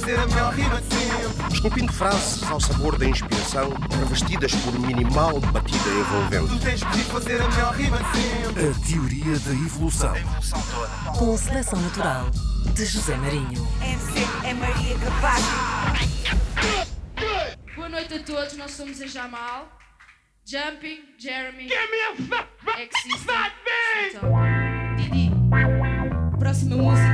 fazer a melhor rima de sempre. Esculpindo frases ao sabor da inspiração, revestidas por minimal batida Tu envolvente. tens de fazer a melhor rima de sempre. A teoria da evolução. Evolução toda. Com seleção natural de José Marinho. MC é Maria Capaz. Boa noite a todos, nós somos a Jamal, Jumping, Jeremy, então, Didi. A próxima música que segue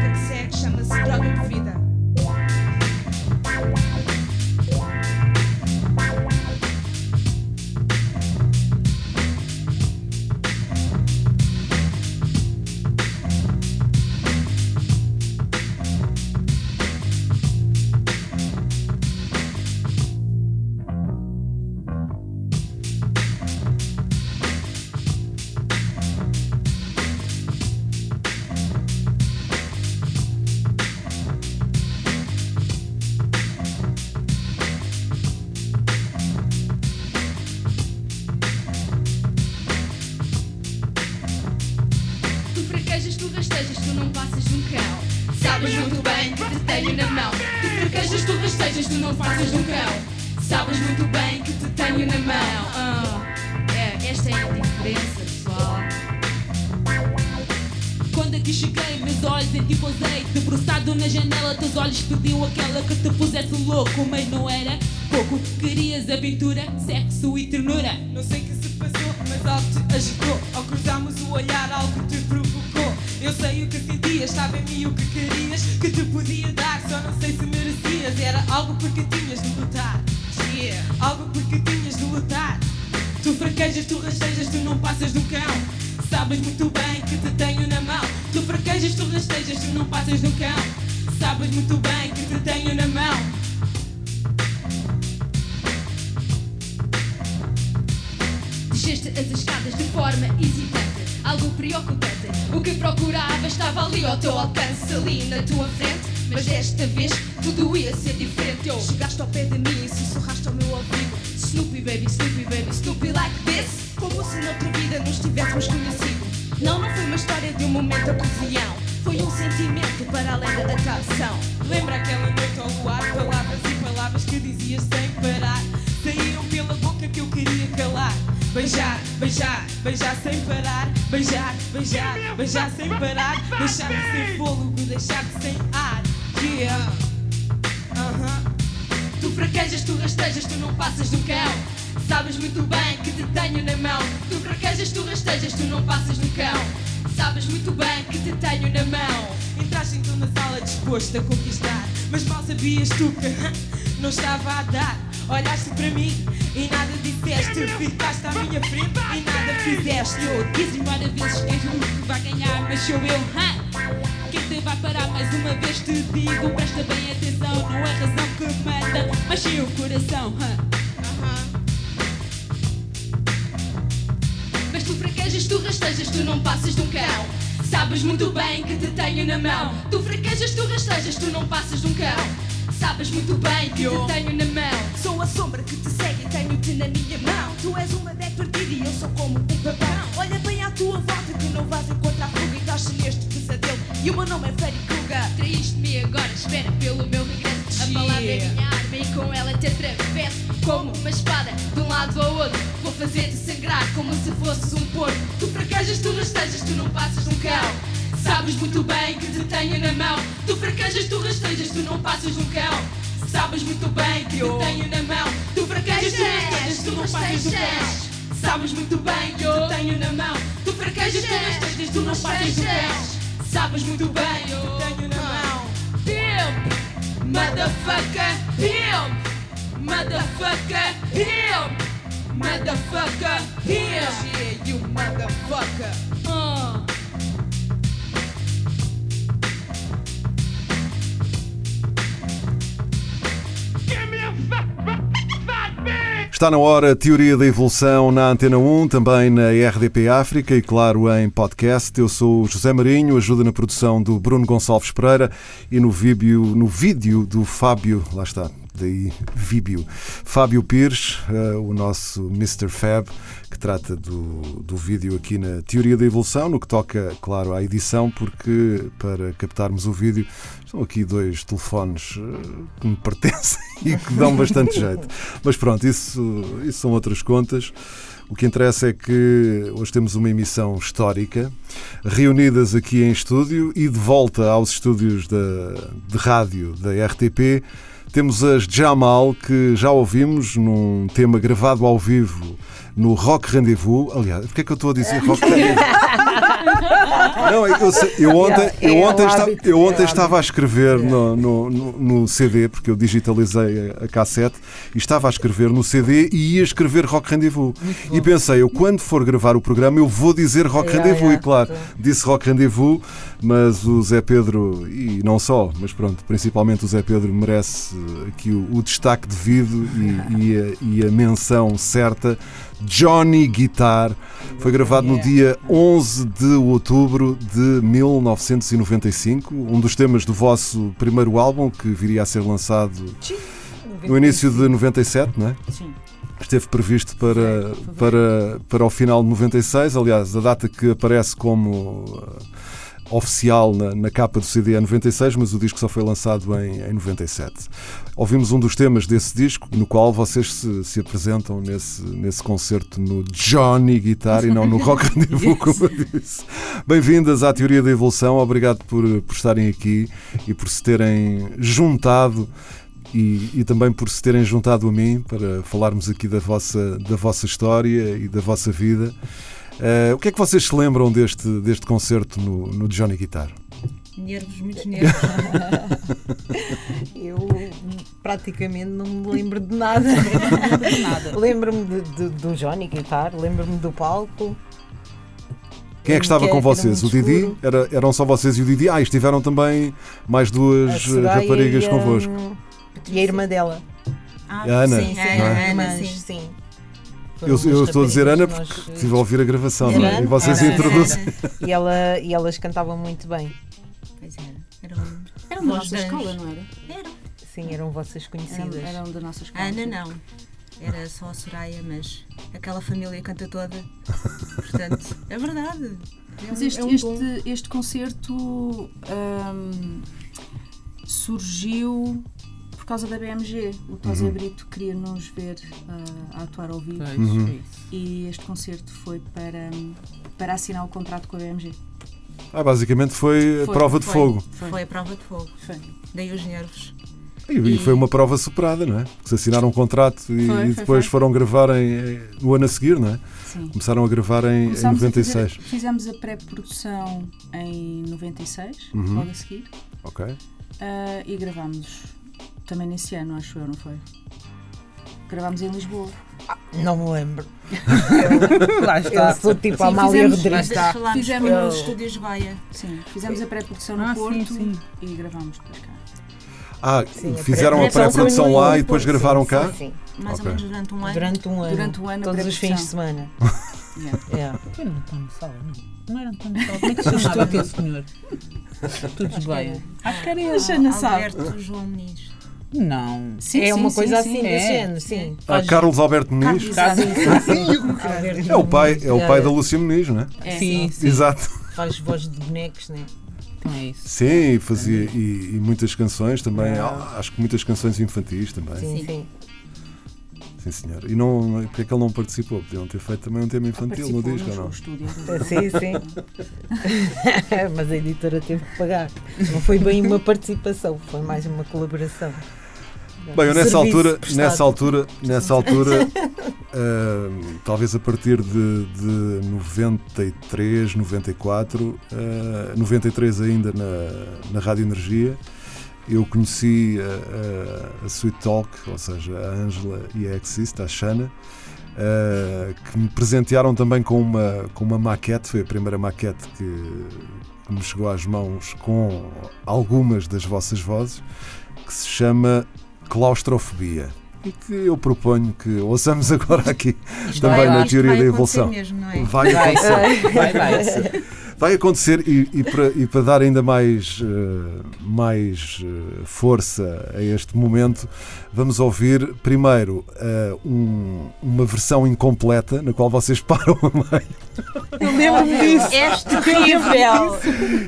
Aqui cheguei, meus olhos em ti pousei Debruçado na janela, teus olhos pediam aquela que te pusesse louco Mas não era pouco, querias aventura, sexo e ternura Não sei o que se passou, mas algo te agitou. Ao cruzarmos o olhar, algo te provocou. Eu sei o que sentias, estava em mim o que querias, que te podia dar, só não sei se merecias. Era algo porque tinhas de lutar. Yeah. Algo porque tinhas de lutar. Tu fraquejas, tu rastejas, tu não passas do cão. Sabes muito bem que te tenho na mão. Tu fraquejas, tu rastejas, tu não passas do cão. Sabes muito bem que te tenho na mão. Desceste as escadas de forma hesitante, algo preocupante. O que procurava estava ali ao teu alcance, ali na tua frente. Mas desta vez tudo ia ser diferente. Eu Chegaste ao pé de mim e sussurraste ao meu ouvido. Snoopy baby, Snoopy baby, Snoopy like this. Como se noutra vida nos tivéssemos conhecido. Não, não foi uma história de um momento ocasião. Foi um sentimento para além da atração. Lembra aquela noite ao luar, palavras e palavras que dizias sem parar. Saíram pela boca que eu queria calar. Beijar, beijar, beijar sem parar. Beijar, beijar, beijar sem parar. Deixar-me sem fôlego, deixar-te sem ar. Yeah. Aham. Tu fraquejas, tu rastejas, tu não passas do cão. Sabes muito bem que te tenho na mão. Tu fraquejas, tu rastejas, tu não passas do cão. Sabes muito bem que te tenho na mão. Entraste então na sala disposto a conquistar. Mas mal sabias tu que não estava a dar. Olhaste para mim e nada disseste. Ficaste à minha frente e nada fizeste. Eu disse várias vezes que és o que vai ganhar, mas sou eu? Quem te vai parar mais uma vez te digo Presta bem atenção, não é razão que manda Mas sim o coração, hã? Mas tu rastejas, tu não passas de um cão. Sabes muito bem que te tenho na mão. Tu fraquejas, tu rastejas, tu não passas de um cão. Sabes muito bem que te tenho na mão. Sou a sombra que te segue e tenho-te na minha mão. Tu és uma deck perdida e eu sou como um papão. Olha bem à tua volta que não vais encontrar fuga e estás neste pesadelo. E o meu nome é Freddy Krueger. Traíste-me agora, espera pelo meu regresso. A palavra é minha arma e com ela te atravesso. Como uma espada, de um lado ao outro. Vou fazer-te sangrar como se fosses um porco. Tu fraquejas, tu rastejas, tu não passas de um cão. Sabes muito bem que te tenho na mão. Tu fraquejas, tu rastejas, tu não passas de um cão. Sabes muito bem que te tenho na mão. Tu fraquejas, tu rastejas, tu não passas de um cão. Sabes muito bem que te tenho na mão. Tu fraquejas, tu rastejas, tu não passas de um cão. Sabes muito bem que te tenho na mão. Pimp! Motherfucker, pimp! Motherfucker, pimp! Motherfucker, pimp! Yeah, you motherfucker. Está na hora a Teoria da Evolução na Antena 1, também na RDP África e, claro, em podcast. Eu sou o José Marinho, ajuda na produção do Bruno Gonçalves Pereira e no vídeo, no vídeo do Fábio, lá está, daí Víbio. Fábio Pires, eh, o nosso Mr. Fab, que trata do, do vídeo aqui na Teoria da Evolução, no que toca, claro, à edição, porque para captarmos o vídeo estão aqui dois telefones eh, que me pertencem e que dão bastante jeito. Mas pronto, isso, isso são outras contas. O que interessa é que hoje temos uma emissão histórica, reunidas aqui em estúdio e de volta aos estúdios da, de rádio da RTP. Temos as Jamal, que já ouvimos num tema gravado ao vivo no Rock Rendezvous. Aliás, porque é que eu estou a dizer Rock Rendezvous? Não, eu, sei- eu ontem, eu É ontem, o esta- hábito, eu é ontem estava a escrever no, no, no- CD, porque eu digitalizei a, a cassete, e estava a escrever no CD e ia escrever Rock Rendezvous. E pensei, eu quando for gravar o programa, eu vou dizer Rock Yeah, Rendezvous. yeah. E claro, disse Rock Rendezvous, mas o Zé Pedro, e não só, mas pronto, principalmente o Zé Pedro merece aqui o, o destaque devido e, e a, e a menção certa. Johnny Guitar foi gravado no dia 11 de outubro de 1995, um dos temas do vosso primeiro álbum que viria a ser lançado no início de 97, não é? Sim. Esteve previsto para, para, para o final de 96, aliás, a data que aparece como oficial na, na capa do CD é 96, mas o disco só foi lançado em, em 97. Ouvimos um dos temas desse disco, no qual vocês se, se apresentam nesse, nesse concerto no Johnny Guitar e não no Rock Rendezvous, como eu disse. Bem-vindas à Teoria da Evolução, obrigado por, por estarem aqui e por se terem juntado e, e também por se terem juntado a mim para falarmos aqui da vossa, da vossa história e da vossa vida. Eh, o que é que vocês se lembram deste, deste concerto no, no Johnny Guitar? Nervos, muitos nervos. Eu praticamente não me lembro de nada. Nada. Lembro-me de- de- do Johnny Guitar, lembro-me do palco. Quem é que estava Que com era vocês? O Didi? Era, eram só vocês e o Didi? Ah, estiveram também mais duas eh, raparigas e a- convosco. E a irmã dela. Ah, A Ana, Sim, sim, é? Ana, sim. sim. Eu, eu estou a dizer Ana porque estive a ouvir a gravação, não é? E vocês introduzem. E, ela, e elas cantavam muito bem. Pois era. Eram, Eram Nós nossa escola, não era? eram. Sim, eram vossas Eram, conhecidas. eram da nossa escola. Ana não. Era só a Soraya, mas aquela família canta toda. Portanto, é verdade. É Mas este, é um este, este concerto ahm, surgiu causa da BMG. O Tosé Uhum. Brito queria nos ver ah, a atuar ao vivo Uhum. e este concerto foi para, para assinar o contrato com a BMG. Ah, basicamente foi a Foi, prova de foi. fogo. Foi a prova de fogo. Foi. Daí os nervos. E, e foi uma prova superada, não é? Porque se assinaram um contrato e, Foi, e foi, depois foi. foram gravar em, no ano a seguir, não é? Sim. Começaram a gravar em, em Começámos a 96. fazer- fizemos a pré-produção em 96, Uhum. logo a seguir, Ok. ah, e gravámos também nesse ano, acho eu, não foi? Gravámos em Lisboa. Não me lembro. Eu, Lá está. eu sou tipo Sim, a Amália fizemos- Rodrigues. está. Falámos Fizemos- com os estúdios Goia. Sim, fizemos a pré-produção no Ah, sim, Porto sim. e gravámos depois cá. Ah, Sim, fizeram a pré-produção lá e depois Porto, gravaram sim, cá? Sim, sim. Mais Ok. ou menos durante um ano. Durante um ano. Durante um ano Todos os fins de semana. Yeah. Yeah. Eu não estou no sala, não. Não era António Sala. Como é que se chamava aquele senhor? Tudo bem. Acho que era A ele. Alberto João Muniz. Não. Sim, é sim, uma sim, coisa sim. assim É. género, sim. Ah, Faz- Carlos Alberto Muniz? É o pai, é o pai da Lúcia Muniz, não é? É. Sim, sim. Exato. Faz voz de bonecos, né? Então é isso. Sim, e fazia e, e muitas canções também, ah, acho que muitas canções infantis também. Sim, Sim, sim. senhor. E não, porque é que ele não participou? Podiam ter feito também um tema infantil no disco, ou no não? estúdio. Sim, sim. Mas a editora teve que pagar. Não foi bem uma participação, foi mais uma colaboração. Bem, eu nessa altura, prestado. nessa altura, nessa altura, ah, talvez a partir de, de 93, 94, ah, 93 ainda na, na Rádio Energia, eu conheci a, a, a Sweet Talk, ou seja, a Ângela e a Exist, a ah, que me presentearam também com uma, com uma maquete, foi a primeira maquete que, que me chegou às mãos com algumas das vossas vozes, que se chama Claustrofobia. E que eu proponho que ouçamos agora aqui Isto também vai- na teoria vai da evolução. mesmo, não é? Vai Vai acontecer. Vai, vai ser. Vai acontecer e, e para, e para dar ainda mais, eh, mais eh, força a este momento, vamos ouvir primeiro eh, um- uma versão incompleta na qual vocês param a meio Eu lembro-me disso. És terrível.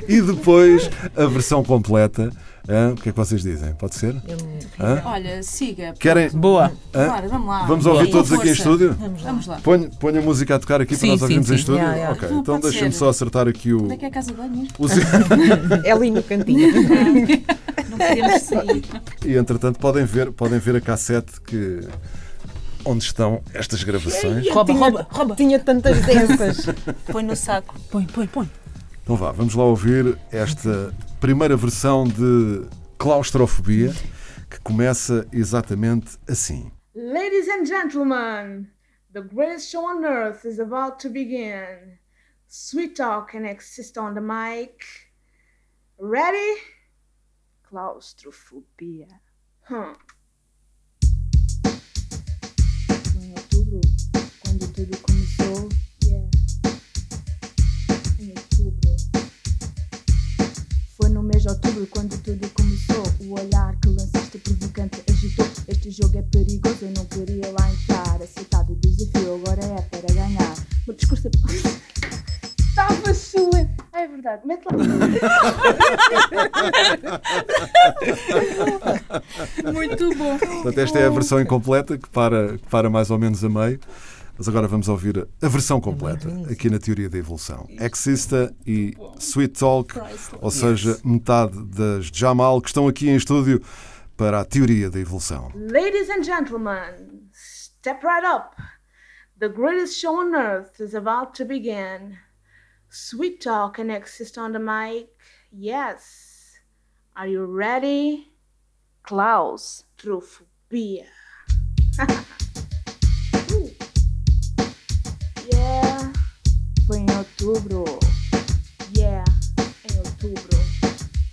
e depois a versão completa. Hã? o que é que vocês dizem? Pode ser? Hã? Olha, siga. Querem? Boa. Hã? Claro, vamos lá. Vamos ouvir Com todos aqui em estúdio? Vamos lá. Ponha, ponha a música a tocar aqui Sim, para nós sim, ouvirmos em sim. estúdio? Yeah, yeah. Ok, Não, então pode deixem-me ser. só acertar aqui o. Onde é que é a casa de banho mesmo? o É ali no cantinho. Não podemos sair. E entretanto podem ver, podem ver a cassete que onde estão estas gravações. Rouba, rouba, rouba. Tinha tantas dessas. Põe no saco. Põe, põe, põe. Então vá, vamos lá ouvir esta primeira versão de Claustrofobia que começa exatamente assim. Ladies and gentlemen, the greatest show on earth is about to begin. Sweet talk and exist on the mic. Ready? Claustrofobia. Hum. Outubro quando tudo começou. O olhar que lançaste provocante agitou. Este jogo é perigoso, eu não queria lá entrar. Aceitado o desafio, agora é para ganhar. O discurso é. Estava excelente! Ah, é verdade, mete lá. Muito bom. Portanto, esta é a versão incompleta que para, que para mais ou menos a meio. Mas agora vamos ouvir a versão completa aqui na teoria da evolução. Exista e Sweet Talk, ou seja, metade das Jamal que estão aqui em estúdio para a teoria da evolução. Ladies and gentlemen, step right up. The greatest show on earth is about to begin. Sweet talk and exist on the mic. Yes. Are you ready? Klaus Trufobia. Uh. Outubro. Yeah, em outubro.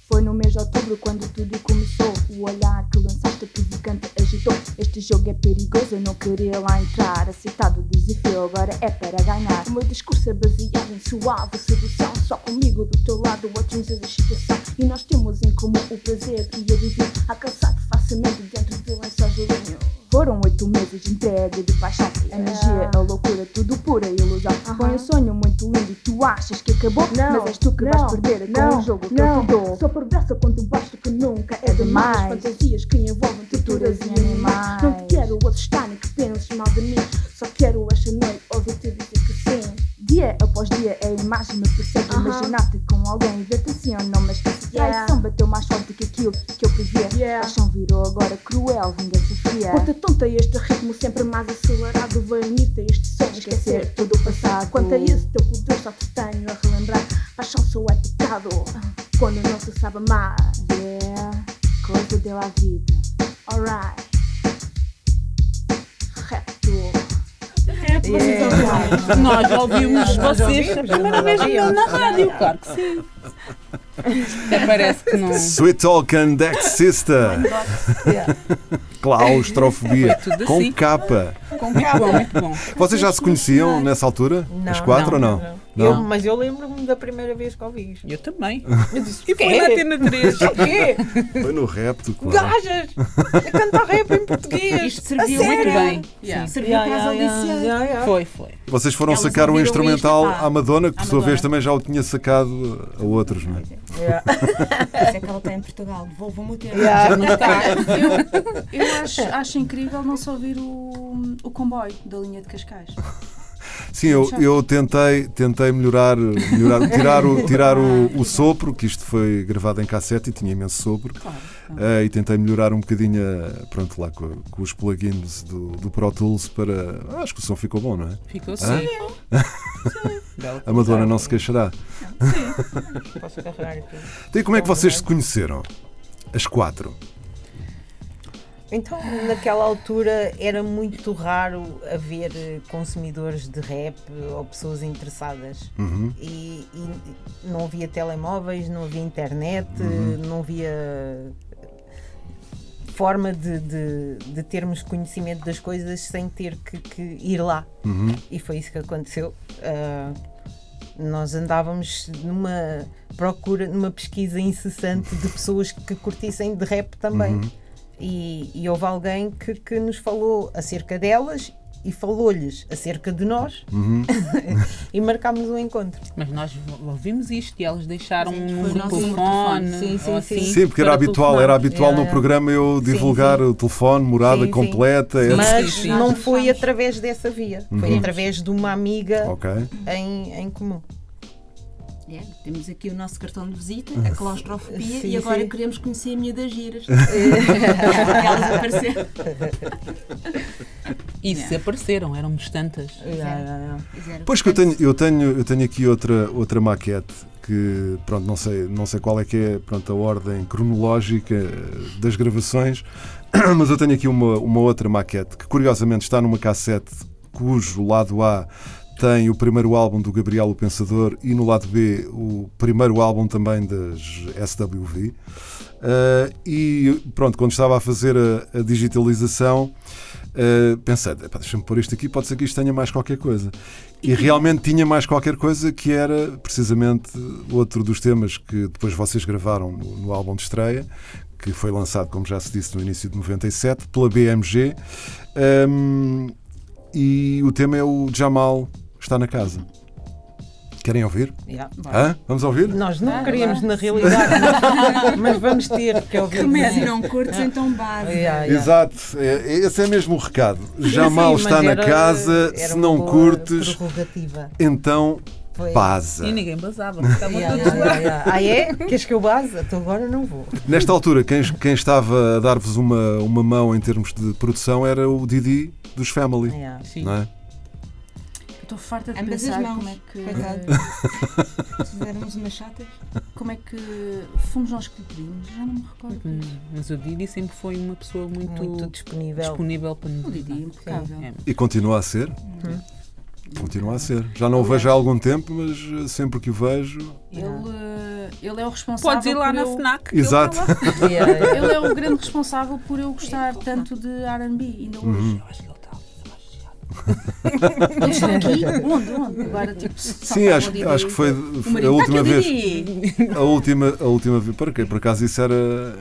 Foi no mês de outubro quando tudo começou. O olhar que lançaste provocante agitou. Este jogo é perigoso, eu não queria lá entrar. Aceitado o desafio, agora é para ganhar. O meu discurso é baseado em suave sedução. Só comigo do teu lado atinges a excitação. E nós temos em comum o prazer que eu vivi. Alcançado facilmente dentro de lençóis de linho. Foram oito meses de entrega de paixão. Energia, a loucura, tudo pura ilusão. Foi um sonho muito lindo e tu achas que acabou. Mas és tu que vais perder com o jogo que eu te dou. Sou perversa quando basto que nunca é demais. Fantasias que envolvem torturas e animais. Não te quero assustar nem que penses mal de mim. Só quero esta noite ouvir-te dizer que sim. Dia após dia a imagem me persegue. Imaginar-te com alguém e ver-te assim ou não. Mas essa traição bateu mais forte que aquilo previa. Paixão virou agora cruel, vingança fria. Quanto tonta este ritmo sempre mais acelerado. Vai unir-te a este sonho, esquecer todo o passado. Quanto a esse teu poder, só te tenho a relembrar. Paixão só é pecado quando não se sabe amar. Yeah, coisa deu à vida. Alright. Yeah. Nós ouvimos Nós vocês a primeira vez na rádio, claro que sim. Até parece que não. Sweet Talk and Exista. Claustrofobia. Foi tudo Com assim. capa. Com bom, muito bom. Vocês já se conheciam nessa altura? Não, Os quatro ou não? Eu- mas eu lembro-me da primeira vez que ouvi isto. Eu também. Eu disse, E foi na Antena 3. O quê? Foi no repto, claro. Gajas! A cantar rap em português! Isto serviu Muito bem. Sim, Yeah. serviu Yeah, para as yeah, audições. yeah, yeah. Foi, foi. Vocês foram Elas sacar um ouviram instrumental isto, à Madonna, que por sua vez também já o tinha sacado a outros, não é? Yeah. Isso é que ela está em Portugal. Devolvam-me o tempo. Yeah. Eu, eu acho, acho incrível não só ouvir o, o comboio da linha de Cascais. Sim, eu, eu tentei, tentei melhorar, melhorar tirar, o, tirar o, o sopro, que isto foi gravado em cassete e tinha imenso sopro, eh, e tentei melhorar um bocadinho, pronto, lá com, com os plugins do, do Pro Tools para. Acho que o som ficou bom, não é? Ficou assim. Bela A Madonna não se queixará. Posso carregar aqui? Então, e como é que vocês se conheceram? As quatro. Então, naquela altura era muito raro haver consumidores de rap ou pessoas interessadas. Uhum. E, e não havia telemóveis, não havia internet, Uhum. não havia forma de, de, de termos conhecimento das coisas sem ter que, que ir lá. Uhum. E foi isso que aconteceu. Ah, nós andávamos numa procura, numa pesquisa incessante de pessoas que curtissem de rap também. Uhum. E, e houve alguém que, que nos falou acerca delas e falou-lhes acerca de nós Uhum. e marcámos um encontro. Mas nós ouvimos isto e elas deixaram Sim, um o telefone. Sim, sim, sim. assim Sim, porque era habitual, era habitual Yeah, no programa eu Sim, divulgar sim. o telefone, morada Sim, sim. completa, etc. Mas sim. não foi através dessa via, foi Uhum. através de uma amiga Ok. em, em comum. É, temos aqui o nosso cartão de visita, a claustrofobia, Sim, e agora sim. queremos conhecer a minha das giras. Elas apareceram. E se apareceram, éramos tantas. Fizeram. Pois que eu tenho, eu tenho, eu tenho aqui outra, outra maquete que pronto, não sei, não sei qual é que é pronto, a ordem cronológica das gravações, mas eu tenho aqui uma, uma outra maquete que curiosamente está numa cassete cujo lado A tem o primeiro álbum do Gabriel o Pensador e no lado B o primeiro álbum também das SWV. Eh, e pronto, quando estava a fazer a, a digitalização, Uh, pensei, "Epá, deixa-me pôr isto aqui, pode ser que isto tenha mais qualquer coisa. E realmente tinha mais qualquer coisa que era precisamente outro dos temas que depois vocês gravaram no, no álbum de estreia, que foi lançado, como já se disse, no início de 97, pela BMG. Um, e o tema é o Jamal está na casa. Querem ouvir? Yeah. Hã? Vamos ouvir? Nós não Ah, queríamos, na realidade, mas, mas vamos ter que ouvir. Remédio não curtes, então base. Yeah, yeah. Exato, é- esse é mesmo o recado. Jamal Sim, está na era- casa, era se não curtes, então Foi. baza. E ninguém basava, porque estavam Yeah, todos yeah, lá. yeah, yeah. Ah, é? Queres que eu base? Então agora não vou. Nesta altura, quem, quem estava a dar-vos uma, uma mão em termos de produção era o Didi dos Family. Yeah. Sim. Não é? Estou farta de Ambas as pensar mãos, como é que. coitado. Se fizermos umas chatas. Como é que fomos nós que lhe pedimos? Já não me recordo. Hum, Mas o Didi sempre foi uma pessoa muito, Muito disponível. disponível para nos O Didi, ajudar. impecável. É. E continua a ser. Uhum. Continua a ser. Já não o vejo há algum tempo, mas eh, sempre que o vejo. Ele, eh, ele é o responsável. Podes ir lá na eu- FNAC. Exato. Yeah. Ele é o grande responsável por eu gostar tanto de RB. Ainda Uhum. hoje. Eu acho que ele aqui? Onde? Onde? Agora, tipo, Sim, acho, acho que foi a última vez. A última, a última vez. Para quê? Por acaso isso era.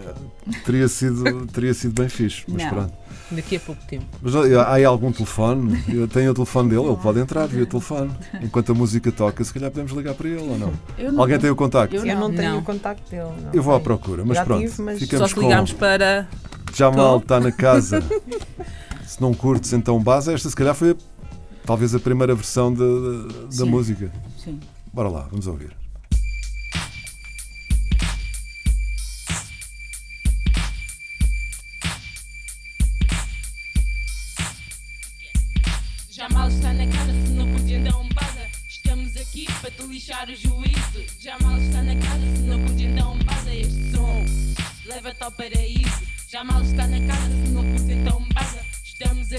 Teria sido, teria sido bem fixe. Mas Não. pronto. Daqui a pouco tempo. Mas há aí algum telefone? Eu tenho o telefone dele, ele pode entrar via telefone. Enquanto a música toca, se calhar podemos ligar para ele ou não? Não- Alguém tem o contacto? Eu Eu não tenho Não. o contacto dele. não. Eu vou à procura, mas Já pronto. tive, mas- Ficamos Só se ligarmos com para. Jamal está na casa. se não curtes, então base. Esta se calhar foi a- talvez a primeira versão da, da- da música. Sim. Bora lá, vamos ouvir.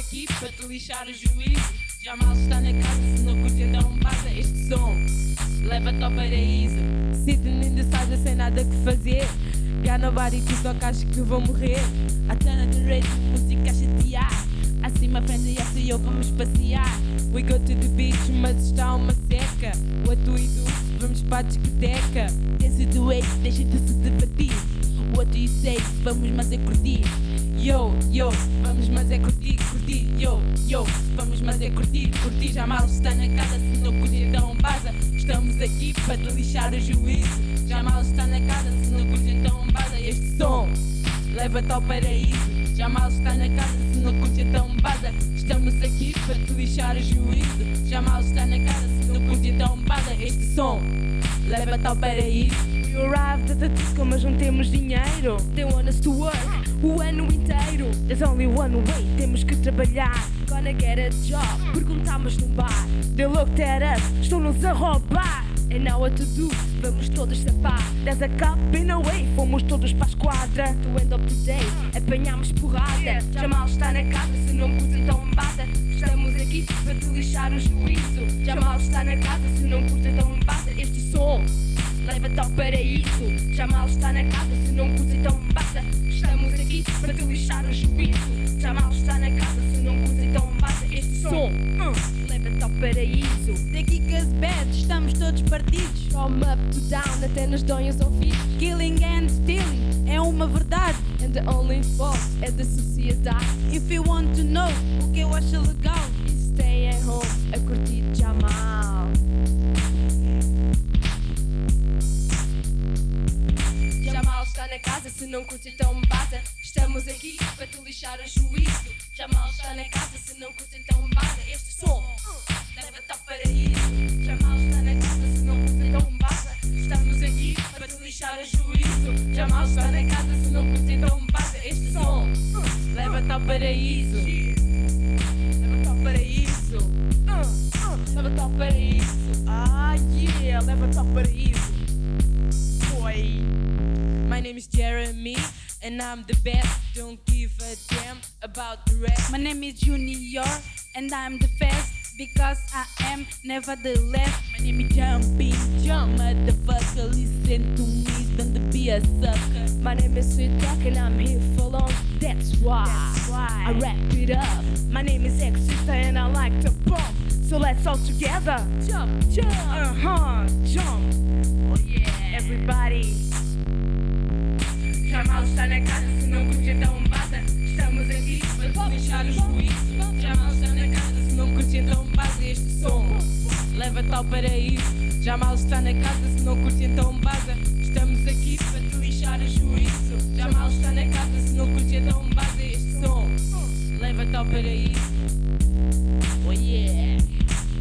Aqui para te lixar o juízo. Já mal está na casa, se não curte então baza. Este som leva-te ao paraíso. Sitting in the side sem nada que fazer. Got nobody to talk, acho que vou morrer. A turn the radio, música a chatear. My friend e e eu vamos passear. We go to the beach, mas está uma seca. O atu e tu, vamos para a discoteca. Dance do way, deixa de se debater. What do you say? Vamos, mas é curtir. Yo, yo, vamos, mas é curtir, curtir. Yo, yo, vamos, mas é curtir, curtir. Já mal está na casa, se não então baza. Estamos aqui para te lixar o juízo. Já mal está na casa, se não então baza. Este som leva-te ao paraíso. Já mal está na casa, se não então baza. Estamos aqui para te lixar o juízo. Já mal está na casa, se não então baza. Este som leva-te ao paraíso. We arrived at the disco, mas não temos dinheiro. They want us to work o ano inteiro. There's only one way, temos que trabalhar. Gonna get a job, perguntamos num bar. They looked at us, estão-nos a roubar. And now what to do? Vamos todos sapar. There's a cup in a way, fomos todos para a esquadra. To end of the day, apanhamos porrada. Já mal está na casa, se não curte então bata. Estamos aqui para te lixar o juízo. Já mal está na casa, se não curte então bata. Leva-te ao paraíso. Já mal está na casa, se não curte então bata. Estamos aqui para te lixar o juízo. Já mal está na casa, se não curte então bata. Este som uh, leva-te ao paraíso. Daqui que as bad, estamos todos partidos. From up to down, até nas donhas ouvidos. Killing and stealing é uma verdade. And the only fault é da sociedade. If you want to know o que eu acho legal, stay at home a curtir Jamal. Casa, se não curte então bata. Estamos aqui para te lixar a juízo. Jamal está na casa, se não curte então bata. Este som leva-te ao paraíso. Jamal está na casa, se não curte então bata. Estamos aqui para te lixar a juízo. Jamal está na casa, se não curte então bata. Este som leva-te ao paraíso. Leva-te ao paraíso. Leva-te ao paraíso. Ah, yeah, leva-te ao paraíso. Boy. My name is Jeremy, and I'm the best. Don't give a damn about the rest. My name is Junior and I'm the best because I am nevertheless. My name is Jumping Jump, motherfucker. Listen to me, don't be a sucker. My name is Sweet Duck, and I'm here for long. That's why, I wrap it up. My name is X Sister, and I like to bump. So let's all together jump, jump, uh huh, jump. Oh yeah, everybody. Está na casa, se não curte então bata. Estamos aqui para deixar o juízo. Jamal está na casa, se não curte então bata este som. Leva-te ao paraíso. Jamal está na casa, se não curte então bata. Estamos aqui para te lixar o juízo. Jamal está na casa, se não curte então bata este som. Leva-te ao paraíso. Oh yeah.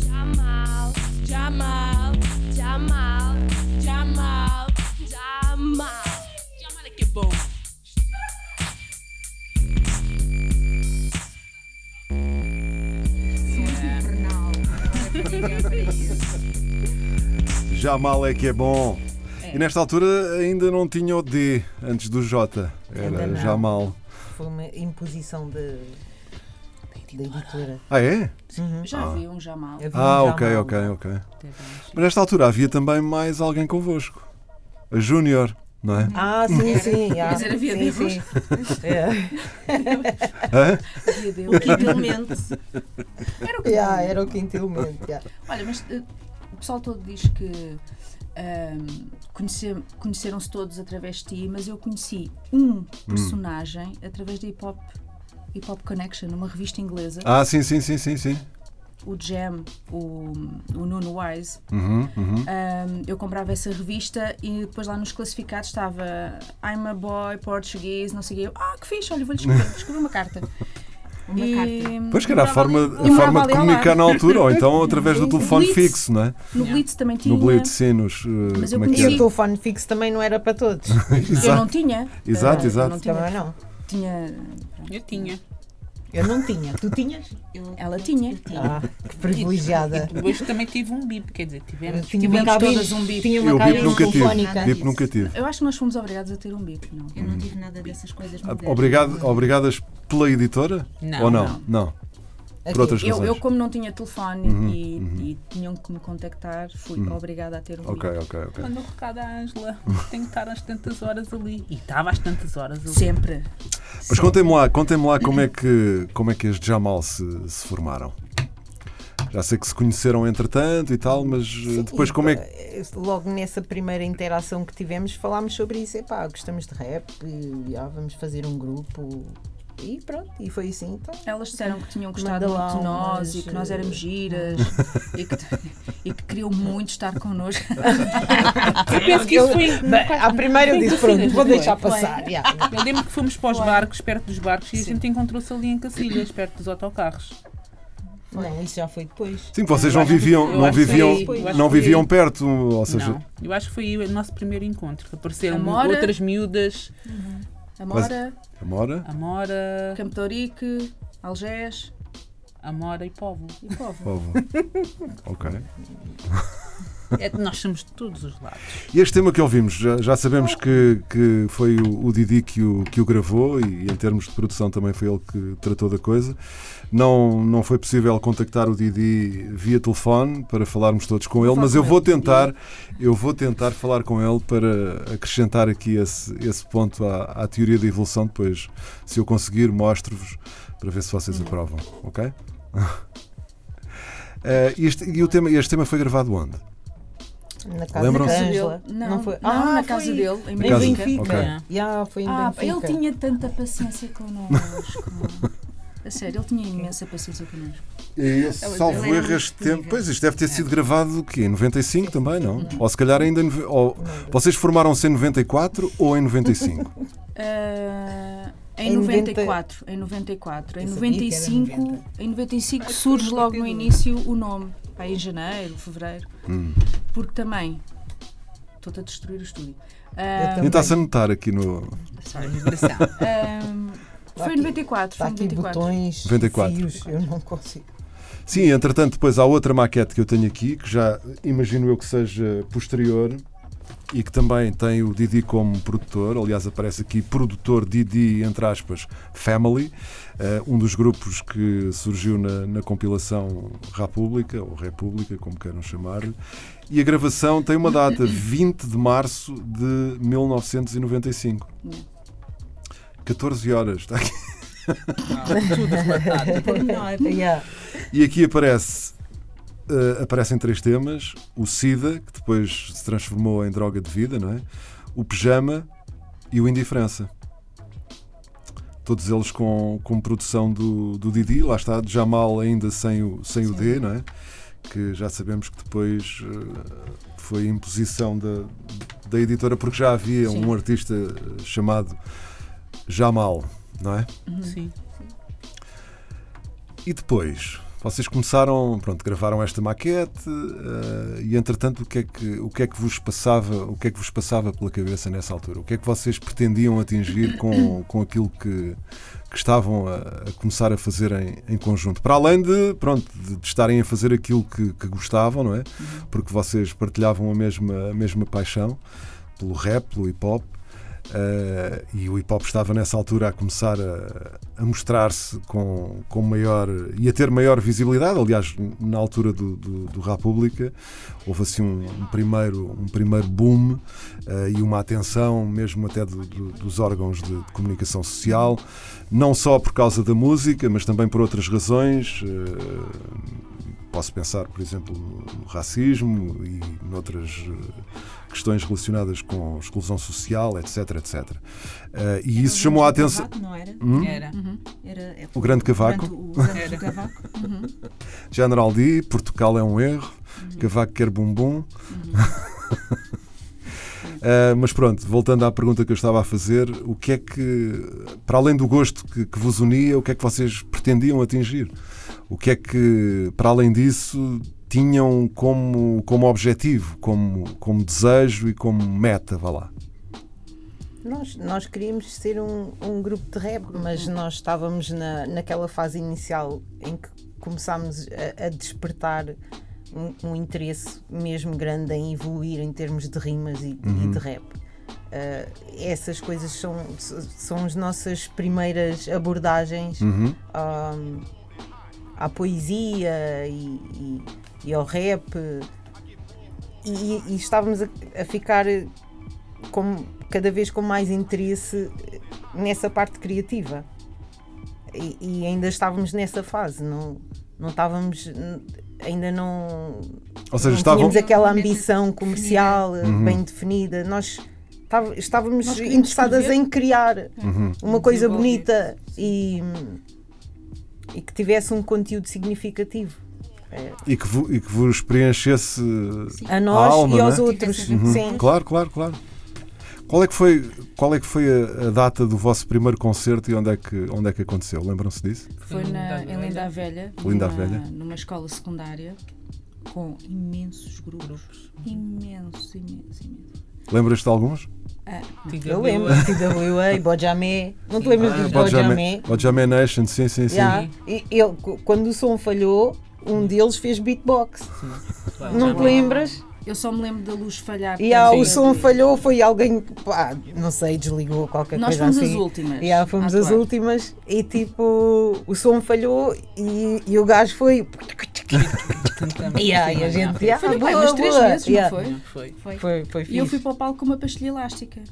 Jamal, Jamal, Jamal, Jamal, Jamal. Jamal é que é bom. Jamal é que é bom. E nesta altura ainda não tinha o D antes do J. Era. Jamal. Foi uma imposição de, da editora. Ah, é? Uhum. Já Ah. havia um Jamal. Havia Ah, um ok, Jamal. ok, ok. Mas nesta altura havia também mais alguém convosco. A Júnior, não é? Ah, sim, sim. ah, Mas era via sim, Deus. sim. É. Hã? Havia Deus. O quinto elemento. Era o que Yeah, era o quinto elemento. yeah. Olha, mas eh, o pessoal todo diz que conhecer- conheceram-se todos através de ti, mas eu conheci um personagem através da Hip Hop, Hip Hop Connection, uma revista inglesa, Ah, sim, sim, sim, sim, sim. O Jam, o, o Nuno Wise. Uhum, uhum. Ahm, eu comprava essa revista e depois lá nos classificados estava I'm a boy, português, não sei o quê. Eu, Ah, que fixe, olha, vou-lhe escrever, escrever uma carta. Uma E- carta. Pois que era a forma, ali- a eu forma de comunicar na altura, ou então através do telefone Blitz. fixo, não é? No Blitz também tinha. No Blitz, sim, nos. uh, Mas eu é que E o telefone fixo também não era para todos. Eu não tinha. exato. Ah, exato. Não tinha. Também não. tinha Eu tinha. Eu não tinha. Tu tinhas? Eu- Ela tinha. eu tinha. Ah, que privilegiada. E depois também tive um bip, quer dizer, Eu tivemos. tinha uma Tivemos cabine, todas um bip. tinha Eu uma bip cabine nunca tive. Bip nunca tive. Eu acho que nós fomos obrigados a ter um bip, não? Eu não tive nada dessas coisas Ah, modernas. Obrigado, obrigadas pela editora? Não, Ou não? não. Não. Aqui. Por outras Eu, razões. eu, como não tinha telefone Uhum, e, uhum. e tinham que me contactar, fui obrigada a ter um Ok, ok. Manda o recado à Ângela. Tenho que estar às tantas horas ali. E estava às tantas horas ali. Sempre. Mas contem-me lá, contem lá como é que, como é que as Jamal se, se formaram. Já sei que se conheceram entretanto e tal, mas uh, depois como é que. Eh, Logo nessa primeira interação que tivemos, falámos sobre isso. Epá, gostamos de rap e ah, vamos fazer um grupo. E pronto, e foi assim. Então, Elas disseram que tinham gostado muito de nós e que nós éramos eh, giras e, que, e que queriam muito estar connosco. Eu penso que isso foi. À primeira eu disse: pronto, vou deixar passar. yeah. Eu lembro que fomos para os barcos, perto dos barcos, e a gente encontrou-se ali em Cacilhas, perto dos autocarros. Não, isso já foi depois. Sim, vocês não viviam, não viviam, não viviam perto, ou seja, Não, eu acho que foi o nosso primeiro encontro. que Apareceram outras miúdas, Amora, Amora? Amora, Campo de Ourique, Algés Amora e Povo. e Povo. Povo. ok. É, nós somos de todos os lados. E este tema que ouvimos, já, já sabemos que, que foi o, o Didi que o, que o gravou e, em termos de produção também foi ele que tratou da coisa. Não, não foi possível contactar o Didi via telefone para falarmos todos com ele, mas eu vou tentar, eu vou tentar falar com ele para acrescentar aqui esse, esse ponto à, à teoria da evolução. Depois, se eu conseguir, mostro-vos para ver se vocês aprovam, ok? Eh, este, e o tema, este tema foi gravado onde? Na casa Lembram-se? dele. Ângela. Não, foi? não, Ah, na casa foi dele, em Em casa- Benfica. ok. Yeah, foi em Ah, Benfica. ele tinha tanta paciência connosco. A sério, ele tinha imensa paciência connosco. E Ela- salvo é erro este tempo. Pois isto deve ter sido gravado aqui em 95 também, não? Ou se calhar ainda. Ou, vocês formaram-se em 94 ou em 95? Ah, em Em 94, em 94, em Eu sabia que era 95, 90. em 95 surge logo no início o nome, pá, em janeiro, fevereiro, Hum. porque também estou-te a destruir o estúdio. Eu Ah. E está-se a notar aqui no. Só a vibração. ah, foi em 94, Está foi em aqui 94. botões, 94. fios, eu não consigo. Sim, entretanto, depois há outra maquete que eu tenho aqui, que já imagino eu que seja posterior e que também tem o Didi como produtor. Aliás, aparece aqui produtor Didi, entre aspas, Family, eh, um dos grupos que surgiu na, na compilação República, ou República, como queiram chamar. E a gravação tem uma data, 20 de março de 1995. 14 horas, está aqui. Tudo. Até melhor. Yeah. E aqui aparece eh, aparecem três temas: o SIDA, que depois se transformou em droga de vida, não é? O pijama e o indiferença. Todos eles com, com produção do, do Didi, lá está, de Jamal ainda sem o, sem o D, não é? Que já sabemos que depois eh, foi imposição da, da editora, porque já havia Sim. um artista chamado Jamal, não é? Sim. E depois, vocês começaram, pronto, gravaram esta maquete eh, e entretanto o que é que o que é que vos passava, o que é que vos passava pela cabeça nessa altura? O que é que vocês pretendiam atingir com, com aquilo que, que estavam a, a começar a fazer em, em conjunto? Para além de, pronto, de, de estarem a fazer aquilo que, que gostavam, não é? Porque vocês partilhavam a mesma a mesma paixão pelo rap, pelo hip hop. Uh, e o hip hop estava nessa altura a começar a, a mostrar-se com, com maior e a ter maior visibilidade. Aliás, na altura do, do, do República houve assim um, um primeiro, um primeiro boom uh, e uma atenção, mesmo até do, do, dos órgãos de, de, comunicação social, não só por causa da música, mas também por outras razões. Uh, posso pensar, por exemplo, no racismo e noutras questões relacionadas com exclusão social, etc, etc. Uh, e isso o chamou a grande atenção. Cavaco, não era? Hum? Era. Uhum. Era, é, O Grande Cavaco. O grande Era. Cavaco. Uhum. General D, Portugal é um erro, Cavaco quer bumbum. Uh, mas pronto, voltando à pergunta que eu estava a fazer, o que é que, para além do gosto que, que, vos unia, o que é que vocês pretendiam atingir? O que é que, para além disso, tinham como, como objetivo, como, como desejo e como meta? Vá lá. Nós, nós queríamos ser um, um grupo de rap, mas nós estávamos na, naquela fase inicial em que começámos a, a despertar um, um, interesse mesmo grande em evoluir em termos de rimas e, uhum. e de rap. Uh, essas coisas são, são as nossas primeiras abordagens uhum. um, à poesia e, e, e ao rap. E, e estávamos a, a ficar com, cada vez com mais interesse nessa parte criativa. E, e ainda estávamos nessa fase, não, não estávamos ainda não, Ou seja, não estavam... tínhamos aquela ambição comercial uhum. bem definida. Nós estávamos Nós interessadas escrever. em criar uhum. uma coisa bonita e, e que tivesse um conteúdo significativo. É. E, que vo, e que vos preenchesse a nós a alma, e aos é? outros. Uhum. Sim. Claro, claro, claro. Qual é que foi, qual é que foi a, a, data do vosso primeiro concerto e onde é que, onde é que aconteceu? Lembram-se disso? Foi na, em Linda a Velha, Linda numa, Velha. numa escola secundária com imensos grupos. Imensos, imensos, imensos. Lembras-te de alguns? Ah, eu lembro, TWA, Bojamé. Não te lembras ah, de Bojamé? Bojamé Nation, sim, sim, sim. Yeah. E eu, quando o som falhou, um deles fez beatbox. Não te lembras? Eu só me lembro da luz falhar. E ah, o som falhou, foi alguém, pá, não sei, desligou qualquer Nós coisa fomos assim. as últimas. E ah, fomos as últimas e tipo, o som falhou e, e o gajo foi. E, ah, e a gente. Foi, ah, foi boa, umas três boa. vezes, yeah. não foi? Foi. Foi. Foi, foi E eu fui para o palco com uma pastilha elástica.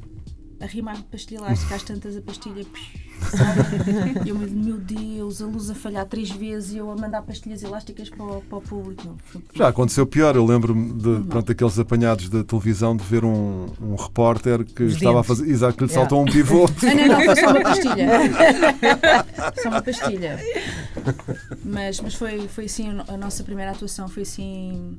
A rimar de pastilha elástica, às tantas a pastilha. sabe? E eu, meu Deus, a luz a falhar três vezes e eu a mandar pastilhas elásticas para o, para o público. Já aconteceu pior, eu lembro-me de pronto, aqueles apanhados da televisão de ver um, um repórter que Os estava a dentes. fazer. Exato, que lhe Yeah. saltou um pivô. Ah, não, não, foi só uma pastilha. só uma pastilha. Mas, mas foi, foi assim, a nossa primeira atuação foi assim.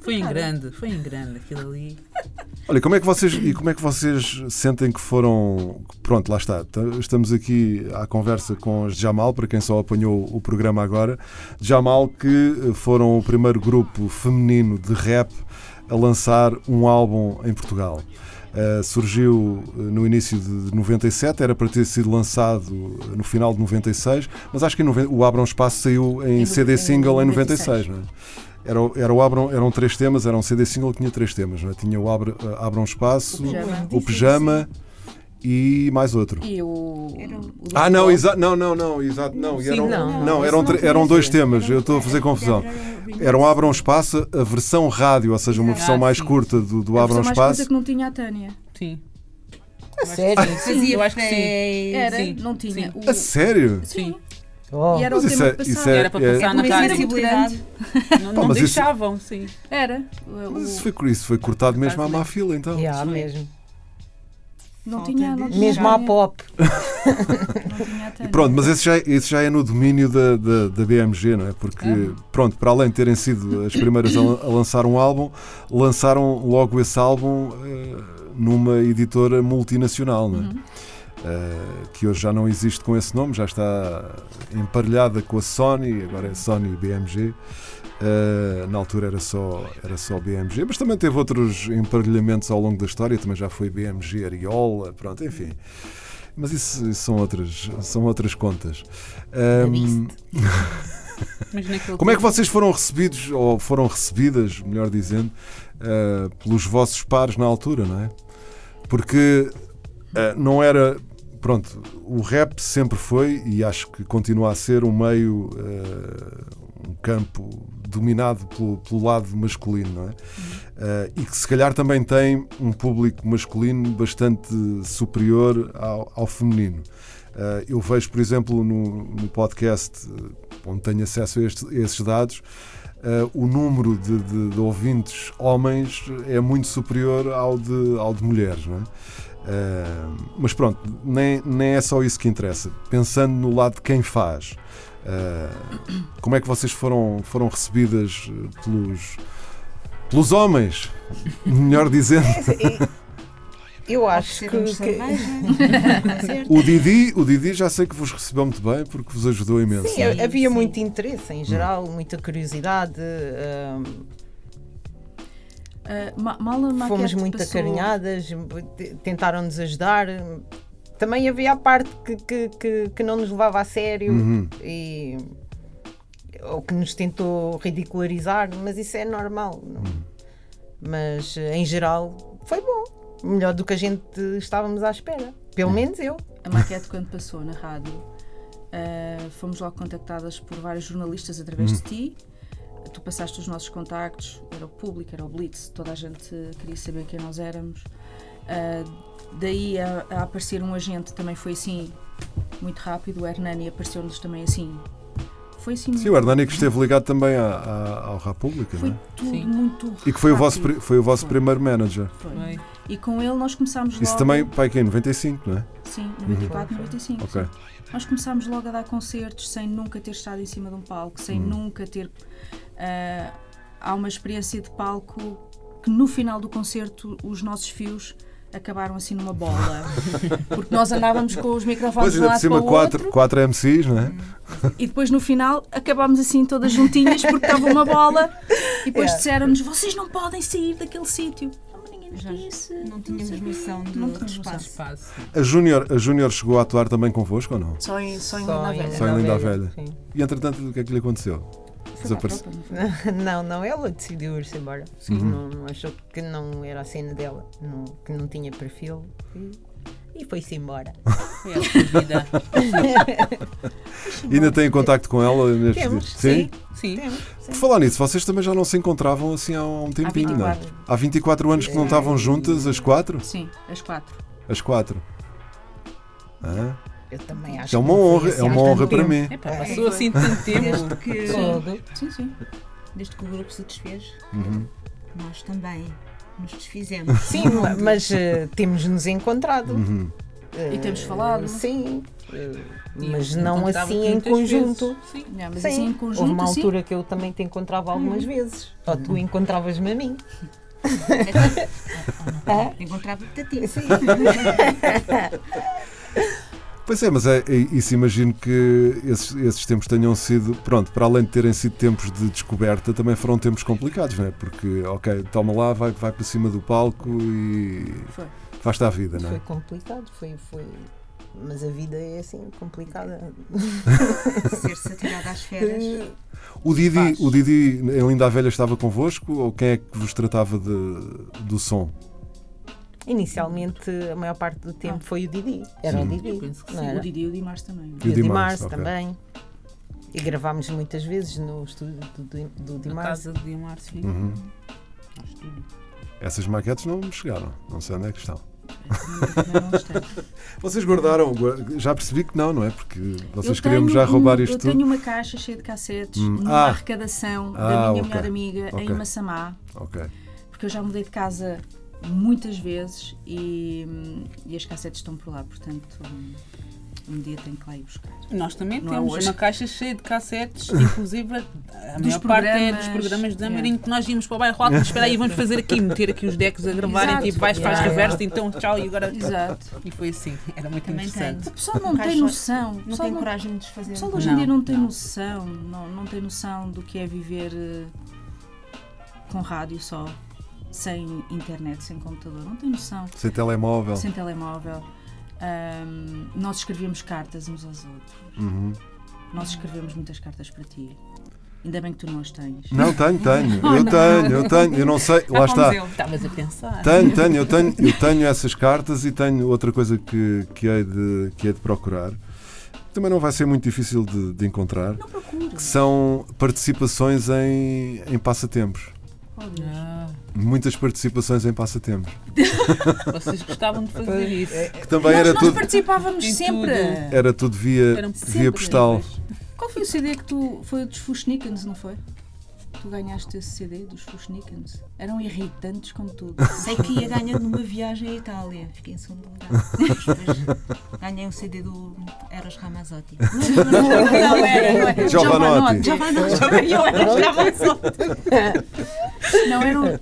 Foi em grande, foi em grande aquilo ali. Olha, como é que vocês e como é que vocês sentem que foram. Pronto, lá está. Estamos aqui à conversa com os Jamal, para quem só apanhou o programa agora. Jamal, que eh, foram o primeiro grupo feminino de rap a lançar um álbum em Portugal. Uh, surgiu uh, no início de 97, era para ter sido lançado no final de 96, mas acho que o Abram Espaço saiu em, Em CD em single em 96, 96. não é? Era, era o Abram, eram três temas, era um CD single que tinha três temas, não é? Tinha o Abra, uh, Abram Espaço, O pijama. o Pijama e mais outro. E o. Ah, não, exato, não, não, não, exato, não, e Sim, eram, não, não, não, eram, não eram dois temas, eu estou a fazer confusão. Era um Abram Espaço, a versão rádio, ou seja, uma versão Ah, mais sim. curta do, do Abram versão mais curta Espaço. que não tinha a Tânia. Sim. A sério? Fazia Eu acho que sim. Era, sim, não tinha. sim. O- A sério? Sim. Oh. E era o Mas isso tema é- passava. é- Era para é- passar na rádio. muito grande. Não, Pá, não mas isso- deixavam, sim. Era. O- Mas isso o- foi, isso foi cortado mesmo à má fila, então. Yeah, mesmo. Não tinha, de- não tinha. Mesmo a à pop. Pronto, mas esse já, esse já é no domínio da, da, da BMG, não é? Porque, pronto, para além de terem sido as primeiras a, a lançar um álbum, lançaram logo esse álbum eh, numa editora multinacional, não é? Eh, que hoje já não existe com esse nome, já está emparelhada com a Sony, agora é Sony BMG. Eh, na altura era só, era só BMG, mas também teve outros emparelhamentos ao longo da história, também já foi BMG Ariola, pronto, enfim. Mas isso, isso são, outras, são outras contas. Ahm, Mas naquele como é que vocês foram recebidos, ou foram recebidas, melhor dizendo, ah, pelos vossos pares na altura, não é? Porque ah, não era. Pronto, o rap sempre foi, e acho que continua a ser, um meio, ah, um campo dominado pelo, pelo lado masculino, não é? Ah, e que se calhar também tem um público masculino bastante superior ao, ao feminino. Ah, eu vejo, por exemplo, no, no podcast onde tenho acesso a, estes- a esses dados, ah, o número de, de- de ouvintes homens é muito superior ao de, ao de mulheres. Não é? Ah, mas pronto, nem, nem é só isso que interessa. Pensando no lado de quem faz, ah, como é que vocês foram, foram recebidas eh, pelos, pelos homens? Melhor dizendo. Eu acho que, que- cerveja. O Didi, o Didi já sei que vos recebeu muito bem porque vos ajudou imenso. Sim, é? havia sim. muito interesse em geral, muita curiosidade. hum, Ah, ma- mal a maquete fomos muito passou- acarinhadas, t- tentaram-nos ajudar. Também havia a parte que, que, que, que não nos levava a sério Uhum. e ou que nos tentou ridicularizar, mas isso é normal. não- Uhum. Mas em geral foi bom, melhor do que a gente estávamos à espera. Pelo menos eu. A maquete, quando passou na rádio, ah, fomos logo contactadas por vários jornalistas através de ti. Tu passaste os nossos contactos, era o público, era o Blitz, toda a gente queria saber quem nós éramos. Ah, daí a, a aparecer um agente também foi assim, muito rápido. O Hernani apareceu-nos também assim. Foi assim. Sim, o Hernani que esteve ligado também à, à, ao República, Foi não é? tudo Sim. muito E que foi o vosso, rápido. foi o vosso Foi. primeiro manager. Foi. Foi. E com ele nós começámos logo. Isso também, pai, que em 95, não é? Sim, 94, 95. Ok. sim. Nós começámos logo a dar concertos sem nunca ter estado em cima de um palco, sem Hum. nunca ter. ah, há uma experiência de palco que no final do concerto os nossos fios acabaram assim numa bola. Porque nós andávamos com os microfones de um ainda por lado cima, para o quatro, outro quatro MCs, não é? e depois no final acabámos assim todas juntinhas porque estava uma bola e depois Yeah. disseram-nos vocês não podem sair daquele sítio. Nos Já disse. Não tínhamos sei. noção do Não tínhamos espaço. Espaço. A Júnior, a Júnior chegou a atuar também convosco ou não? Só em, só em Só Linda em Velha. Só em Linda a Velha. sim. E entretanto, o que é que lhe aconteceu? Foi para a Desaparece- Europa, não? Não, ela decidiu ir-se embora. Uhum. Não, não achou que não era a cena dela, não- que não tinha perfil e, e foi-se embora. Foi a sua vida. Ainda tem contacto com ela nestes Temos, dias? sim, Sim. Por falar nisso, vocês também já não se encontravam assim há um tempinho, não é? 24. Há 24 anos que não estavam juntas, as quatro? Sim, as quatro. As quatro. Ah, Eu também acho é uma que não foi honra, assim é uma há honra para tempo. mim. Epá, passou assim tanto tempo. Desde que, Todo. Sim, sim. desde que o grupo se desfez, Uhum. nós também nos desfizemos. Sim, ma- mas eh, temos-nos encontrado. Uhum. Eh, E temos falado. Sim. eh, E mas não assim em conjunto. Sim. Yeah, mas Sim. assim em conjunto, Houve uma altura que eu também te encontrava algumas vezes. Ou tu encontravas-me a mim. Então, Encontrava-te a ti. Sim. Pois é, mas é, é isso imagino que esses, esses tempos tenham sido, pronto, para além de terem sido tempos de descoberta, também foram tempos complicados, não é? Porque, ok, toma lá, vai, vai para cima do palco e Foi. faz-te à vida, não Foi é? complicado, foi, foi. Mas a vida é assim, complicada. Ser-se atirada às feras. O Didi, Faz. o Didi em Linda a Velha estava convosco ou quem é que vos tratava de, do som? Inicialmente, a maior parte do tempo foi o Didi. Era Sim. o Didi. Eu penso que não sim. era? O Didi e o Dimars também. E o Dimars, Dimars ok. também. E gravámos muitas vezes no estúdio do, do, do Na casa de Dimar, sim. Uhum. No estúdio. Essas maquetes não me chegaram, não sei onde é que estão. Já não está. Vocês guardaram, gua- já percebi que não, não é? Porque vocês Eu queriam tenho já um- roubar isto Eu tudo. tenho uma caixa cheia de cassetes, Hum, numa ah. arrecadação Ah, da minha ok. melhor amiga Ok. em Massamá, Ok. porque eu já mudei de casa muitas vezes e, e as cassetes estão por lá, portanto um dia tenho que lá ir buscar. Nós também Não é temos hoje. uma caixa cheia de cassetes, inclusive a Dos maior parte é dos programas, de yeah. Amarim que nós íamos para o bairro alto, espera aí, vamos fazer aqui, meter aqui os decks a gravarem, Exato. tipo, vais, faz Yeah, reverso, então tchau, e agora. Exato. E foi assim, era muito Também interessante. O pessoal não tem noção. Não pessoal tenho coragem de desfazer. O pessoal hoje em Não, dia não tem não. noção, não, não tem noção do que é viver eh, com rádio só, sem internet, sem computador. Não tem noção. Sem telemóvel. Sem telemóvel. Ahm, nós escrevíamos cartas uns aos outros. Uhum. Nós escrevemos muitas cartas para ti. Ainda bem que tu não as tens. Não, tenho, tenho. Oh, Eu não. tenho, eu tenho. Eu não sei, lá está. Estavas a pensar. Tenho, tenho, eu tenho, eu tenho essas cartas e tenho outra coisa que, que, hei, de, que hei de procurar. Também não vai ser muito difícil de, de encontrar. Não procura. Que são participações em, em passatempos. Ah, Muitas participações em passatempos. vocês gostavam de fazer isso. Que também nós, era nós tudo, participávamos Em sempre. tudo. era tudo via, Eram via sempre postal. Qual foi o CD que tu. Foi o dos Fushnikens, não foi? Tu ganhaste esse CD dos Fushnikens. Eram irritantes como tudo. Sei que ia ganhar numa viagem à Itália. Fiquei em segundo lugar. Ganhei um CD do Eros Ramazzotti. Não era, não era. Giovanotti. Giovanotti. Eu era Giovanotti. Não, era um...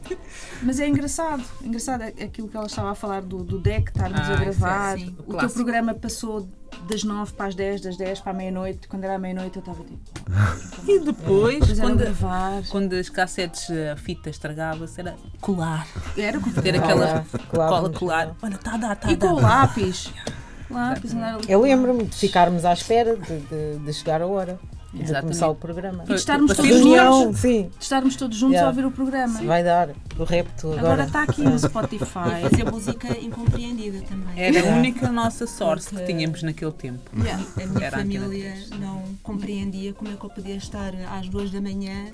Mas é engraçado, engraçado é aquilo que ela estava a falar do, do deck, estarmos Ah, a gravar. sim, sim, o o teu programa passou das 9 para as 10, das 10 para a meia-noite. Quando era a meia-noite eu estava tipo. E depois, era quando, gravar. quando as cassetes, a fita estragava-se, era colar. Era com Ter aquela Cola, cola colar. Olha, está a dar, está a E com o dar. lápis. Lápis. Eu lembro-me de ficarmos à espera de, de- de chegar a hora Exatamente. começar o programa. E de estarmos todos Reunião, juntos. sim. De estarmos todos juntos Yeah. a ouvir o programa. Vai dar o repto agora. Agora está aqui no E Spotify. fazer música incompreendida também. Era a única nossa sorte que Porque- tínhamos naquele tempo. Yeah. A minha Era a família 3. não compreendia como é que eu podia estar às duas da manhã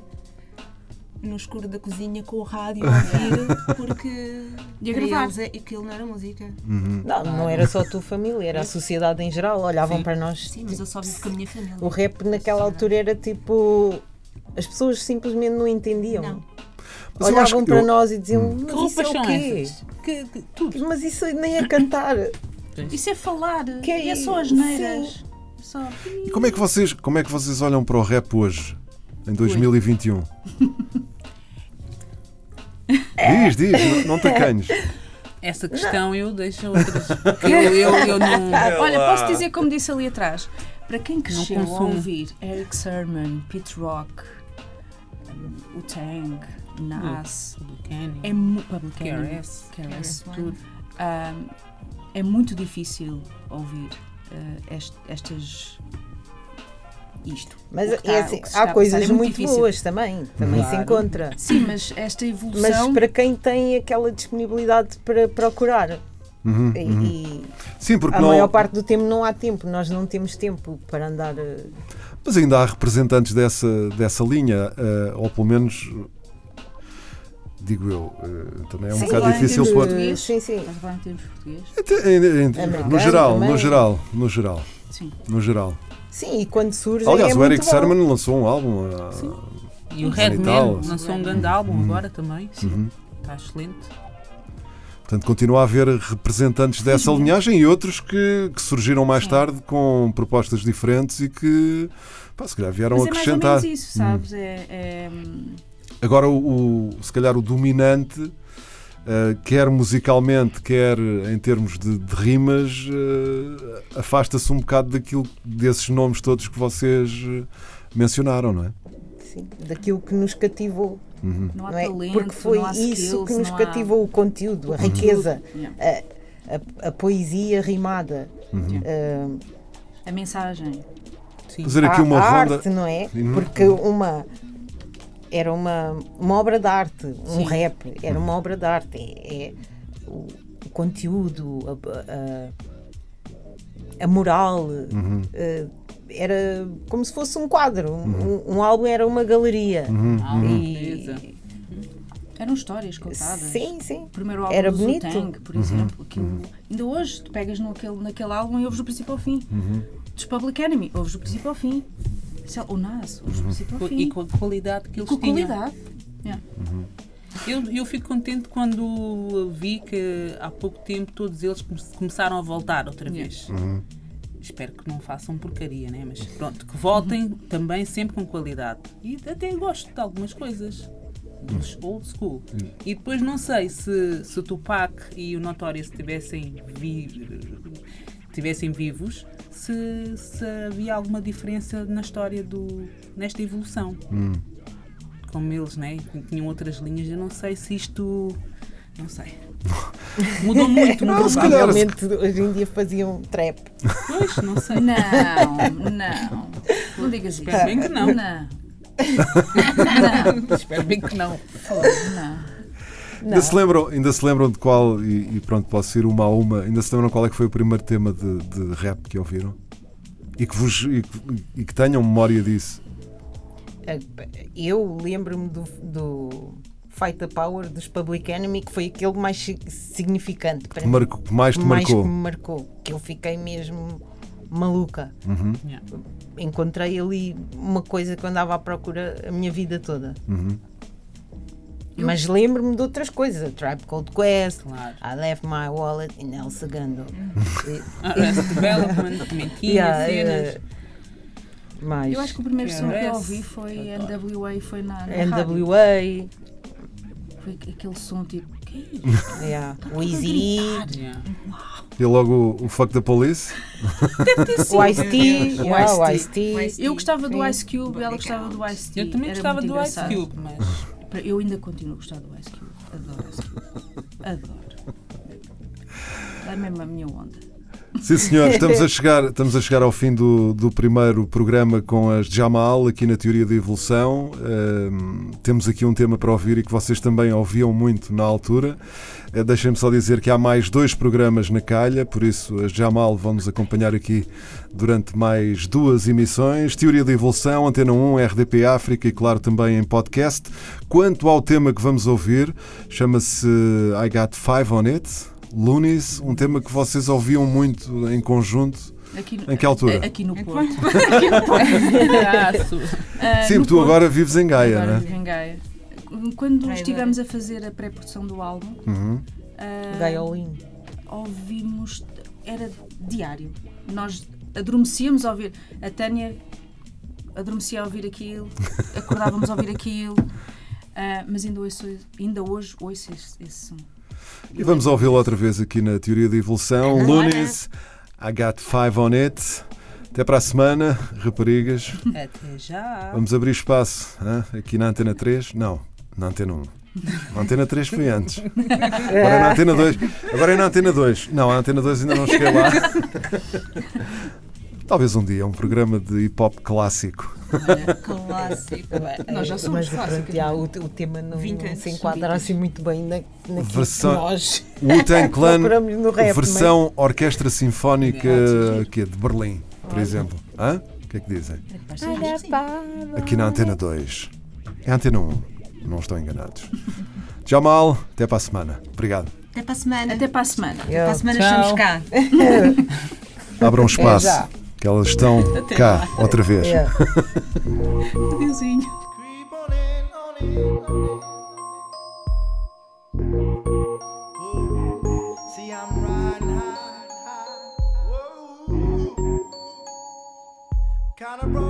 no escuro da cozinha com o rádio a ouvir porque E gravar. eles é- aquilo não era música. Uhum. Não, não era só a tua família, era a sociedade em geral. Olhavam Sim. para nós. Sim, mas eu só vivo com a minha família. O rap naquela altura era tipo. As pessoas simplesmente não entendiam. Não. Mas Olhavam que para eu- nós e diziam: Que Mas isso roupas é o quê? essas? Que, que- tudo. Mas isso nem é cantar. Isso é falar. Que é e é só as isso? neiras. Só. E como é, que vocês, como é que vocês olham para o rap hoje, em 2021? diz, diz, não, não te acanhes. Essa questão eu deixo a outras. porque Eu, eu, eu não. Olha, posso dizer como disse ali atrás. Para quem cresceu a consumo. ouvir Eric Sermon, Pete Rock, um, o Tang, Nas, é mu- Public Enemy, KRS. Tudo. Um, é muito difícil ouvir uh, est- estas. Isto. Mas é tá- assim, se está há coisas é muito, difícil. boas também, também se Claro. encontra. Sim, mas esta Mas evolução. para quem tem aquela disponibilidade para procurar. Uhum, E, uhum. e Sim, porque a não. maior parte do tempo não há tempo, nós não temos tempo para andar. eh, Mas ainda há representantes dessa, dessa linha, eh, ou pelo menos, digo eu, eh, também é um Sim, bocado difícil termos pôr. de- Sim, sim. Estás a falar em termos português? No geral, no geral, no geral, Sim. no geral. Sim, e quando surge. Aliás, é o Eric. Sermon lançou um álbum. ah, E o Sim. Redman Tal. lançou um grande álbum Uhum. agora também. Uhum. Está excelente. Portanto, continua a haver representantes dessa linhagem e outros que, que surgiram mais tarde com propostas diferentes e que, pá, se calhar, vieram Mas é mais ou acrescentar. menos isso, sabes? É, é, hum, Agora, o, o- se calhar, o dominante, eh, quer musicalmente, quer em termos de, de rimas, eh, afasta-se um bocado daquilo, desses nomes todos que vocês eh, mencionaram, não é? Sim, daquilo que nos cativou. Uhum. não é? talento, Porque foi não há isso skills, que nos há- cativou o conteúdo, a riqueza, Yeah. a, a- a poesia rimada. Uhum. eh, A mensagem. Sim. Fazer aqui a, uma a ronda. arte, não é? Uhum. Porque uma era uma, uma obra de arte, um Sim. rap, era uma obra de arte. É, é o, o conteúdo, a, a- a moral, Uhum. eh, era como se fosse um quadro. Um, um álbum era uma galeria. Uhum. Ah, E- beleza. Eram histórias contadas. Sim, sim. O primeiro álbum Era do bonito. Tang, por exemplo, aquilo, ainda hoje tu pegas naquele, naquele álbum e ouves do princípio ao fim. Uhum. Dos Public Enemy, ouves do princípio ao fim. Sei lá, O Nas, ouves do princípio ao fim. E com a qualidade que eles com tinham. qualidade. Yeah. Eu, eu fico contente quando vi que há pouco tempo todos eles come- começaram a voltar outra vez. Uhum. Espero que não façam porcaria, né? Mas pronto, que voltem também sempre com qualidade. E até gosto de algumas coisas. Dos old school. E depois não sei se, se o Tupac e o Notorious tivessem, vi, tivessem vivos, se, se havia alguma diferença na história do. nesta evolução Hum. como eles, né? Tinham outras linhas. Eu não sei se isto. Não sei. Mudou muito, mudou calhar- Provavelmente hoje em dia faziam trap. Pois, não sei. Não, não. Não digas isso. Espero bem que não. Não. Espero bem que não. Fogo, não. Ainda se, lembram, ainda se lembram de qual, e, e pronto, posso ir uma a uma, ainda se lembram qual é que foi o primeiro tema de, de rap que ouviram? E que, vos, e, que, e que tenham memória disso? Eu lembro-me do, do Fight the Power dos Public Enemy, que foi aquele mais si- significante para Que, mim. mais te mais marcou? que me marcou. Que eu fiquei mesmo maluca. Uhum, Yeah. Encontrei ali uma coisa que eu andava à procura a minha vida toda. uhum. Mas lembro-me de outras coisas. A Tribe Called Quest, Claro. I Left My Wallet in El Segundo. Arrest Development, tinha Yeah, cenas. eh, mais Eu acho que o primeiro som que eu ouvi foi NWA foi na, na rádio. NWA, Foi aquele som tipo. Que é yeah, Wheezy, Yeah. E logo o, o Fuck the Police? o Ice-T, O yeah, o Ice-T. Ice-T. Eu gostava do. Ice Cube, ela gostava do Ice T. Eu também Era gostava do Ice engraçado. Cube, mas. Eu ainda continuo a gostar do Ice Cube. Adoro Ice Cube. Adoro. É mesmo a minha onda. Sim, senhor, estamos a chegar, estamos a chegar ao fim do, do primeiro programa com as Jamal, aqui na Teoria da Evolução. Ahm, temos aqui um tema para ouvir e que vocês também ouviam muito na altura. Uh, Deixem-me só dizer que há mais dois programas na calha, por isso as Jamal vão nos acompanhar aqui durante mais duas emissões. Teoria da Evolução, Antena 1, RDP África e, claro, também em podcast. Quanto ao tema que vamos ouvir, chama-se I Got Five on It. Loonies, um tema que vocês ouviam muito em conjunto. Aqui, Em que altura? Aqui no Porto. aqui no Porto. Ah, Sim, no porque tu Porto. agora vives em Gaia, Agora não é? vivo em Gaia. Quando Gaia, estivemos a fazer a pré-produção do álbum, Uhum. ah, Gaiolin. ouvimos, era diário. Nós adormecíamos a ouvir. A Tânia adormecia a ouvir aquilo, acordávamos a ouvir aquilo, ah, mas ainda, ouço, ainda hoje ouço esse, esse som. E vamos ouvi-lo outra vez aqui na Teoria da Evolução. Loonies, I Got Five on It. Até para a semana, raparigas. Até já. Vamos abrir espaço hã? aqui na Antena 3. Não, na Antena 1. A Antena 3 foi antes. Agora é na Antena 2. Agora é na Antena 2. Não, a Antena 2 ainda não cheguei lá. Talvez um dia, um programa de hip hop clássico. Clássico. Nós já somos Mas clássicos. já, é? o, o tema não, não se enquadra assim muito bem na, naquilo Versão- que nós Wu-Tang Clan, rap. versão Orquestra Sinfónica que é de Berlim, por exemplo. Hã? que é que dizem? Aqui na Antena 2. É a Antena 1. Não estão enganados. Tchau, mal. Até para a semana. Obrigado. Até para a semana. Até para a semana. Até para a semana Tchau. estamos cá. Abram espaço. já. Que elas estão Até cá lá. outra vez. Creep on in,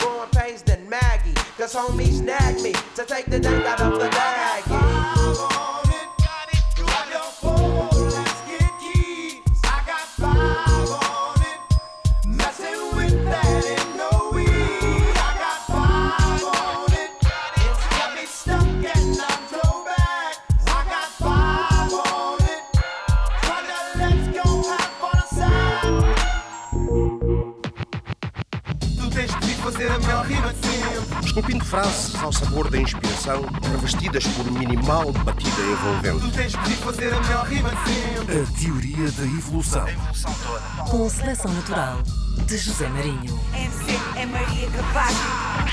homies snag me to take the dank out of the baggie. Esculpindo frases ao sabor da inspiração, revestidas por minimal batida envolvente. Tu tens de vir fazer a melhor rima de sempre. A teoria da evolução. Com seleção natural de José Marinho. MC é Maria Capaz.